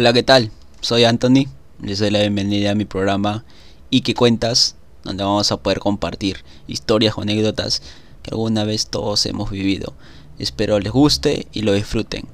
Hola, ¿qué tal? Soy Anthony. Les doy la bienvenida a mi programa ¿Y qué cuentas? Donde vamos a poder compartir historias o anécdotas que alguna vez todos hemos vivido. Espero les guste y lo disfruten.